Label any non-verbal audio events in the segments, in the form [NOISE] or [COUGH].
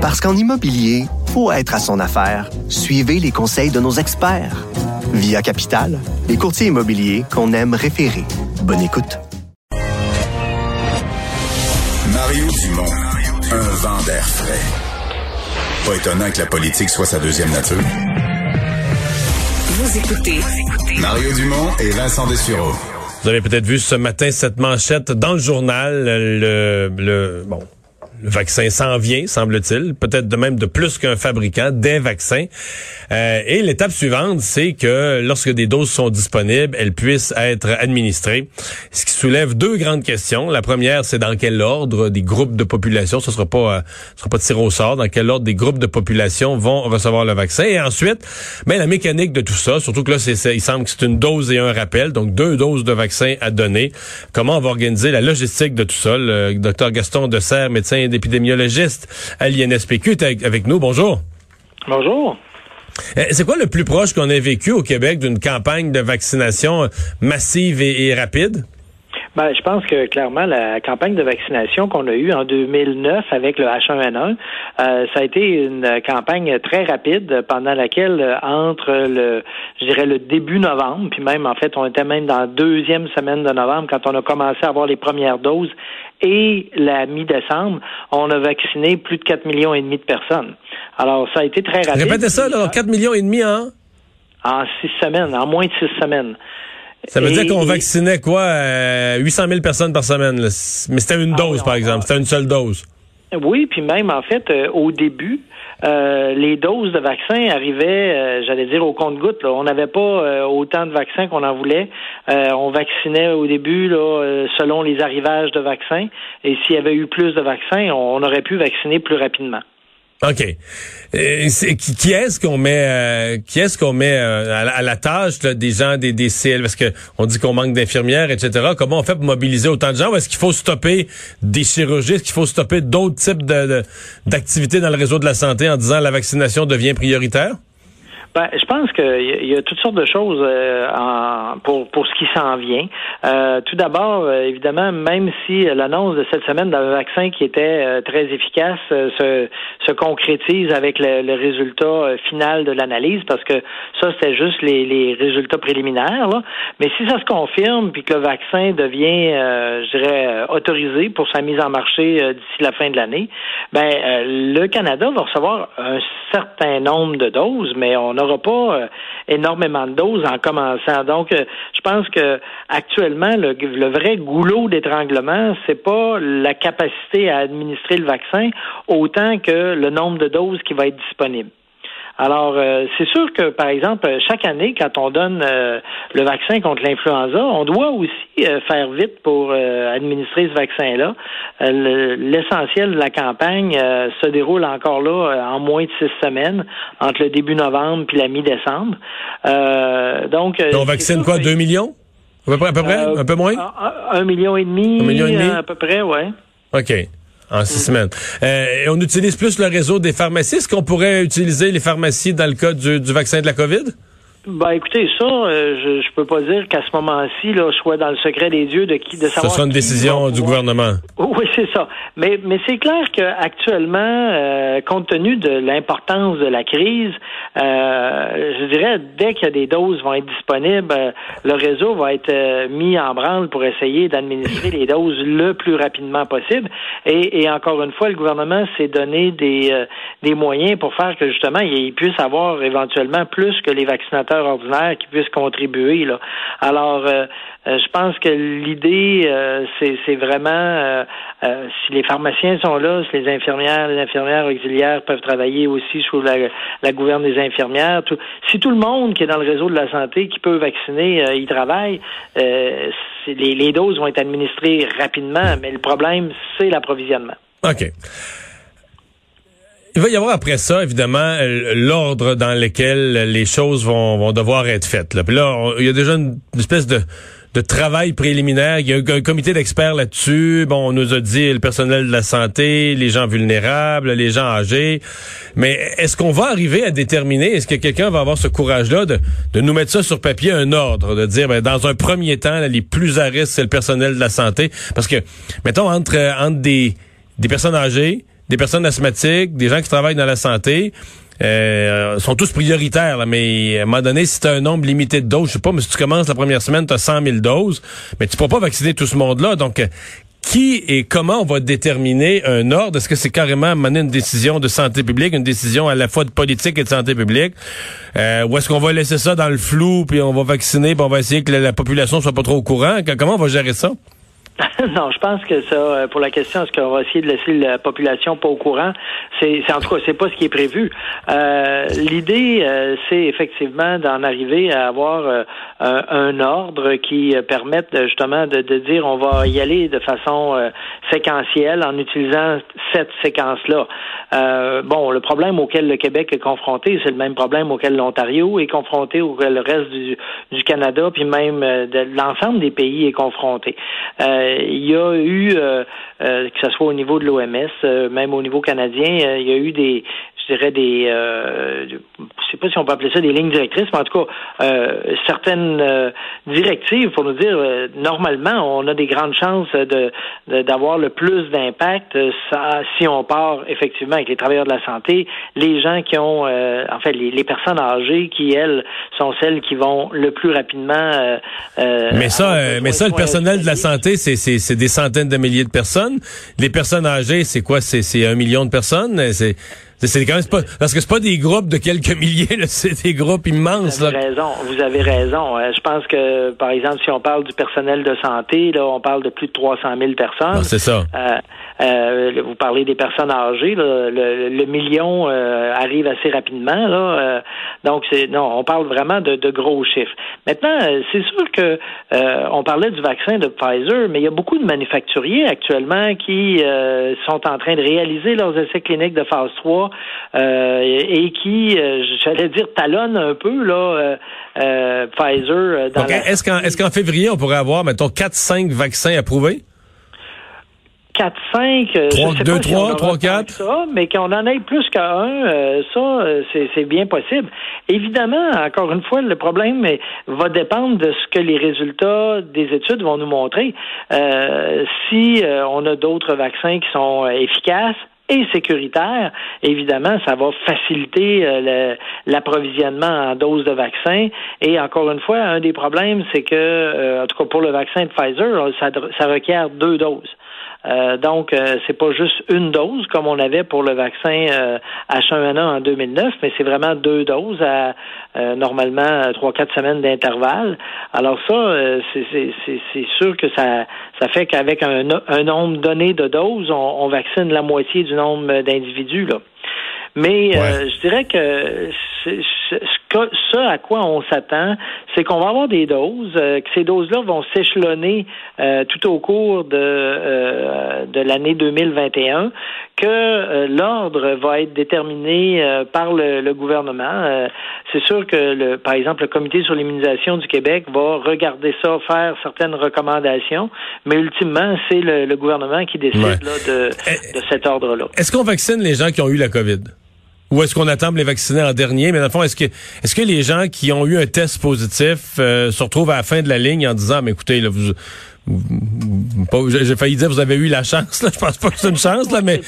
Parce qu'en immobilier, faut être à son affaire. Suivez les conseils de nos experts. Via Capital, les courtiers immobiliers qu'on aime référer. Bonne écoute. Mario Dumont, un vent d'air frais. Pas étonnant que la politique soit sa deuxième nature. Vous écoutez Mario Dumont et Vincent Dessureau. Vous avez peut-être vu ce matin cette manchette dans le journal, le, le bon, le vaccin s'en vient, semble-t-il, peut-être de même de plus qu'un fabricant, des vaccins. Euh, et l'étape suivante, c'est que lorsque des doses sont disponibles, elles puissent être administrées. Ce qui soulève deux grandes questions. La première, c'est dans quel ordre des groupes de population, ce sera pas, euh, ce sera pas tiré au sort, dans quel ordre des groupes de population vont recevoir le vaccin. Et ensuite, ben, la mécanique de tout ça, surtout que là, c'est, il semble que c'est une dose et un rappel, donc deux doses de vaccin à donner. Comment on va organiser la logistique de tout ça? Le docteur Gaston Dessert, médecin d'épidémiologiste à l'INSPQ est avec nous. Bonjour. Bonjour. Euh, c'est quoi le plus proche qu'on ait vécu au Québec d'une campagne de vaccination massive et, rapide? Ben, je pense que clairement la campagne de vaccination qu'on a eue en 2009 avec le H1N1, euh, ça a été une campagne très rapide pendant laquelle euh, entre le, je dirais le début novembre, puis même en fait on était même dans la deuxième semaine de novembre quand on a commencé à avoir les premières doses et la mi-décembre, on a vacciné plus de 4 millions et demi de personnes. Alors, ça a été très rapide. Répétez ça, là, 4 millions et demi en? En six semaines, en moins de six semaines. Ça veut dire qu'on vaccinait quoi? 800 euh, 000 personnes par semaine. Mais c'était une ah dose, par exemple. C'était une seule dose. Oui, puis même, en fait, euh, au début, euh, les doses de vaccins arrivaient, euh, j'allais dire, au compte-gouttes. On n'avait pas euh, autant de vaccins qu'on en voulait. on vaccinait au début là, selon les arrivages de vaccins. Et s'il y avait eu plus de vaccins, on aurait pu vacciner plus rapidement. OK. Euh, qui, est-ce qu'on met euh, qui est-ce qu'on met euh, à, la, tâche des gens des, des CL parce que on dit qu'on manque d'infirmières etc. Comment on fait pour mobiliser autant de gens est-ce qu'il faut stopper des chirurgies est-ce qu'il faut stopper d'autres types de d'activités dans le réseau de la santé en disant la vaccination devient prioritaire? Ben, je pense qu'il y, a toutes sortes de choses euh, en, pour, pour ce qui s'en vient. Euh, tout d'abord, euh, évidemment, même si l'annonce de cette semaine d'un vaccin qui était très efficace se, se concrétise avec le, le résultat final de l'analyse, parce que ça, c'était juste les, les résultats préliminaires. Là. Mais si ça se confirme, puis que le vaccin devient, je dirais, autorisé pour sa mise en marché d'ici la fin de l'année, ben le Canada va recevoir un certain nombre de doses, mais on n'aura pas euh, énormément de doses en commençant. Donc, euh, je pense que actuellement, le, le vrai goulot d'étranglement, c'est pas la capacité à administrer le vaccin autant que le nombre de doses qui va être disponible. Alors, euh, c'est sûr que, par exemple, chaque année, quand on donne euh, le vaccin contre l'influenza, on doit aussi euh, faire vite pour administrer ce vaccin-là. L'essentiel de la campagne se déroule encore là en moins de six semaines, entre le début novembre puis la mi-décembre. donc, on vaccine quoi, deux millions? À peu près, à peu près? un peu moins? Un, million et demi. Un million et demi? à peu près, ouais. OK en six semaines. Euh, on utilise plus le réseau des pharmacies. Est-ce qu'on pourrait utiliser les pharmacies dans le cas du, du vaccin de la COVID? Ben écoutez, ça, euh, je, je peux pas dire qu'à ce moment-ci, là, je sois dans le secret des dieux de qui de savoir. Ce sera une décision du gouvernement. Oui, c'est ça. Mais mais c'est clair qu'actuellement, euh, compte tenu de l'importance de la crise, euh, je dirais dès que des doses vont être disponibles, euh, le réseau va être mis en branle pour essayer d'administrer les doses le plus rapidement possible. Et, et encore une fois, le gouvernement s'est donné des des moyens pour faire que justement il puisse avoir éventuellement plus que les vaccinateurs ordinaire qui puissent contribuer. Là. Alors, euh, euh, je pense que l'idée, euh, c'est vraiment si les pharmaciens sont là, si les infirmières, les infirmières auxiliaires peuvent travailler aussi sous la, la gouverne des infirmières. si tout le monde qui est dans le réseau de la santé qui peut vacciner, y travaille, les, les doses vont être administrées rapidement, mais le problème, c'est l'approvisionnement. OK. Il va y avoir après ça, évidemment, euh, l'ordre dans lequel les choses vont, vont devoir être faites. Là. Puis là, il y a déjà une, espèce de, de travail préliminaire. Il y a un, comité d'experts là-dessus. Bon, on nous a dit le personnel de la santé, les gens vulnérables, les gens âgés. Mais est-ce qu'on va arriver à déterminer, est-ce que quelqu'un va avoir ce courage-là de, de nous mettre ça sur papier, un ordre, de dire, ben, dans un premier temps, les plus à risque, c'est le personnel de la santé? Parce que, mettons, entre, entre des, des personnes âgées, des personnes asthmatiques, des gens qui travaillent dans la santé. Euh, sont tous prioritaires, mais à un moment donné, si tu un nombre limité de doses, je sais pas, mais si tu commences la première semaine, tu as 100 000 doses, mais tu pourras pas vacciner tout ce monde-là. Donc, qui et comment on va déterminer un ordre? Est-ce que c'est carrément mener une décision de santé publique, une décision à la fois de politique et de santé publique? Euh, ou est-ce qu'on va laisser ça dans le flou, puis on va vacciner, puis on va essayer que la, la population soit pas trop au courant? Comment on va gérer ça? [LAUGHS] non, je pense que ça, euh, pour la question, est-ce qu'on va essayer de laisser la population pas au courant, c'est, en tout cas, c'est pas ce qui est prévu. Euh, l'idée, euh, c'est effectivement d'en arriver à avoir un, ordre qui permette justement de, de, dire on va y aller de façon séquentielle en utilisant cette séquence-là. bon, le problème auquel le Québec est confronté, c'est le même problème auquel l'Ontario est confronté, auquel le reste du, du Canada, puis même de l'ensemble des pays est confronté. Euh, il y a eu, euh, euh, que ce soit au niveau de l'OMS, même au niveau canadien, il y a eu des, dirais des, euh, je sais pas si on peut appeler ça des lignes directrices, mais en tout cas euh, certaines euh, directives pour nous dire euh, normalement on a des grandes chances de d'avoir le plus d'impact si on part effectivement avec les travailleurs de la santé, les gens qui ont, en fait les, les, personnes âgées qui elles sont celles qui vont le plus rapidement. mais ça, mais ça le personnel de la santé c'est c'est des centaines de milliers de personnes. Les personnes âgées c'est quoi? C'est c'est un million de personnes? C'est c'est quand même pas parce que c'est pas des groupes de quelques [LAUGHS] milliers, c'est des groupes immenses. Vous avez raison. Vous avez raison. Euh, je pense que, par exemple, si on parle du personnel de santé, là, on parle de plus de 300 000 personnes. C'est ça. Euh, euh, vous parlez des personnes âgées. le, million arrive assez rapidement. Là, donc, c'est non, on parle vraiment de, de gros chiffres. Maintenant, c'est sûr que on parlait du vaccin de Pfizer, mais il y a beaucoup de manufacturiers actuellement qui sont en train de réaliser leurs essais cliniques de phase 3 euh, et, qui, euh, j'allais dire, talonne un peu là, euh, Pfizer. Dans Est-ce qu'en est qu'en février, on pourrait avoir, mettons, 4-5 vaccins approuvés? 4, 5, 3, 2, 3, 3, 4. Ça, mais qu'on en ait plus qu'un, ça, c'est bien possible. Évidemment, encore une fois, le problème va dépendre de ce que les résultats des études vont nous montrer. si on a d'autres vaccins qui sont efficaces, et sécuritaire, évidemment, ça va faciliter euh, l'approvisionnement en doses de vaccins. Et encore une fois, un des problèmes, c'est que, euh, en tout cas pour le vaccin de Pfizer, ça, ça requiert deux doses. Euh, donc, euh, c'est pas juste une dose comme on avait pour le vaccin euh, H1N1 en 2009, mais c'est vraiment deux doses à euh, normalement trois quatre semaines d'intervalle. Alors ça, c'est sûr que ça ça fait qu'avec un, un, nombre donné de doses, on, on vaccine la moitié du nombre d'individus là. Mais euh, je dirais que ce, à quoi on s'attend, c'est qu'on va avoir des doses, euh, que ces doses-là vont s'échelonner euh, tout au cours de, de l'année 2021, que l'ordre va être déterminé par le, le gouvernement. c'est sûr que, le, par exemple, le Comité sur l'immunisation du Québec va regarder ça, faire certaines recommandations, mais ultimement, c'est le, gouvernement qui décide là, de, de cet ordre-là. Est-ce qu'on vaccine les gens qui ont eu la COVID? Ou est-ce qu'on attend de les vacciner en dernier? Mais dans le fond, est-ce que est-ce que les gens qui ont eu un test positif euh, se retrouvent à la fin de la ligne en disant mais écoutez, là, vous, j'ai failli dire vous avez eu la chance là, [LAUGHS] je pense pas que c'est une chance là mais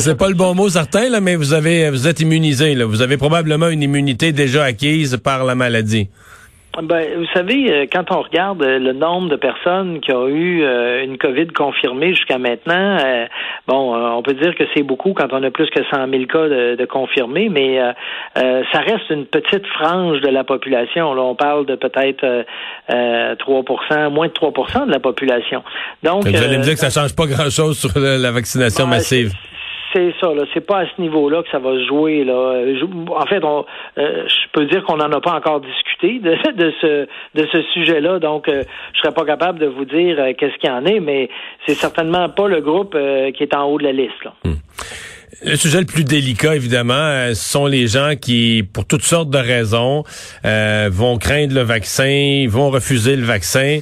c'est pas, le bon mot certain là mais vous avez vous êtes immunisé là, vous avez probablement une immunité déjà acquise par la maladie. Ben, vous savez, euh, quand on regarde euh, le nombre de personnes qui ont eu euh, une COVID confirmée jusqu'à maintenant, bon, on peut dire que c'est beaucoup quand on a plus que 100 000 cas de, confirmés, mais ça reste une petite frange de la population. Là, on parle de peut-être 3% moins de 3% de la population. Donc, vous allez me dire que ça change pas grand-chose sur la, vaccination massive c'est ça, là. C'est pas à ce niveau-là que ça va se jouer, là. En fait, on, euh, je peux dire qu'on n'en a pas encore discuté [LAUGHS] de, ce, de ce sujet-là, donc euh, je serais pas capable de vous dire euh, qu'est-ce qu'il y en est, mais c'est certainement pas le groupe qui est en haut de la liste, là. Hmm. Le sujet le plus délicat, évidemment, ce sont les gens qui, pour toutes sortes de raisons, vont craindre le vaccin, vont refuser le vaccin.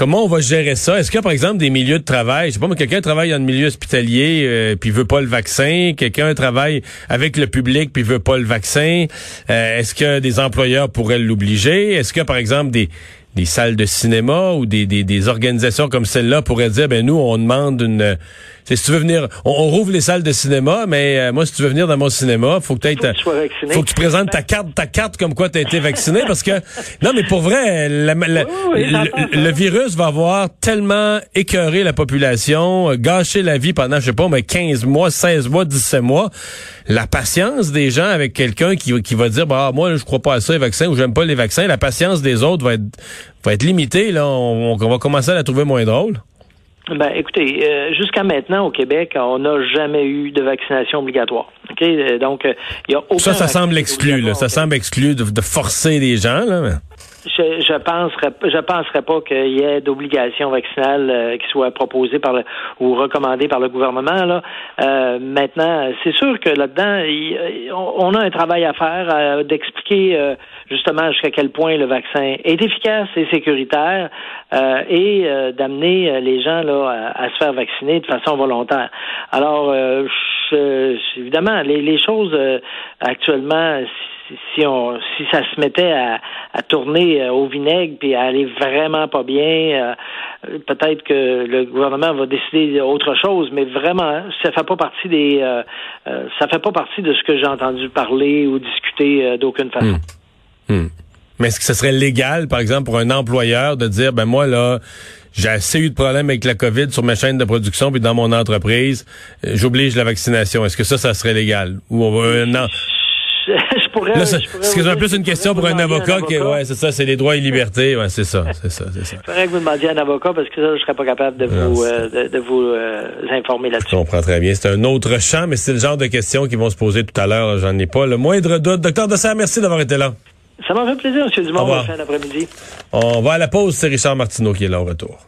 Comment on va gérer ça? Est-ce qu'il y a, par exemple, des milieux de travail? Je sais pas, mais quelqu'un travaille dans le milieu hospitalier euh, puis veut pas le vaccin. Quelqu'un travaille avec le public puis veut pas le vaccin. Euh, est-ce que des employeurs pourraient l'obliger? Est-ce a, par exemple, des, des salles de cinéma ou des, des, des organisations comme celle-là pourraient dire, ben nous, on demande une si tu veux venir, on, rouvre les salles de cinéma, mais euh, moi, si tu veux venir dans mon cinéma, faut que tu faut que tu présentes ta carte, ta carte comme quoi tu as été vacciné, parce que [LAUGHS] non, mais pour vrai, le, virus va avoir tellement écœuré la population, gâché la vie pendant, je sais pas, mais 15 mois, 16 mois, 17 mois. La patience des gens avec quelqu'un qui, qui va dire, bah, moi, je crois pas à ça, les vaccins, ou j'aime pas les vaccins, la patience des autres va être, va être limitée, là. On, on va commencer à la trouver moins drôle. Ben, écoutez, euh, jusqu'à maintenant au Québec, on n'a jamais eu de vaccination obligatoire. Ok, euh, donc il euh, y a aucun ça, ça semble exclu. Là, ça semble exclu de, de forcer les gens. Là. Je, je penserais, je penserais pas qu'il y ait d'obligation vaccinale euh, qui soit proposée par le, ou recommandée par le gouvernement. Là. Euh, maintenant, c'est sûr que là-dedans, on, a un travail à faire euh, d'expliquer justement jusqu'à quel point le vaccin est efficace et sécuritaire et d'amener les gens là à, se faire vacciner de façon volontaire. Alors, je, évidemment, les, les choses actuellement si on si ça se mettait à, tourner euh, au vinaigre puis à aller vraiment pas bien, euh, peut-être que le gouvernement va décider autre chose, mais vraiment ça fait pas partie des euh, ça fait pas partie de ce que j'ai entendu parler ou discuter d'aucune façon. Hmm. Mais est-ce que ce serait légal, par exemple, pour un employeur de dire ben moi là j'ai assez eu de problèmes avec la COVID sur ma chaîne de production puis dans mon entreprise, j'oblige la vaccination. Est-ce que ça, ça serait légal? Ou non, je pourrais. c'est plus une question pour un avocat, qui, ouais, c'est ça, c'est les droits et libertés, ouais, c'est ça, c'est ça, c'est ça. Il faudrait que vous demandiez à un avocat parce que ça, je serais pas capable de vous, euh, de, vous euh, informer là-dessus. Je comprends très bien. C'est un autre champ, mais c'est le genre de questions qui vont se poser tout à l'heure. J'en ai pas le moindre doute. Docteur Dessert, merci d'avoir été là. Ça m'a fait plaisir, M. Dumont, fin d'après-midi. On va à la pause. C'est Richard Martineau qui est là au retour.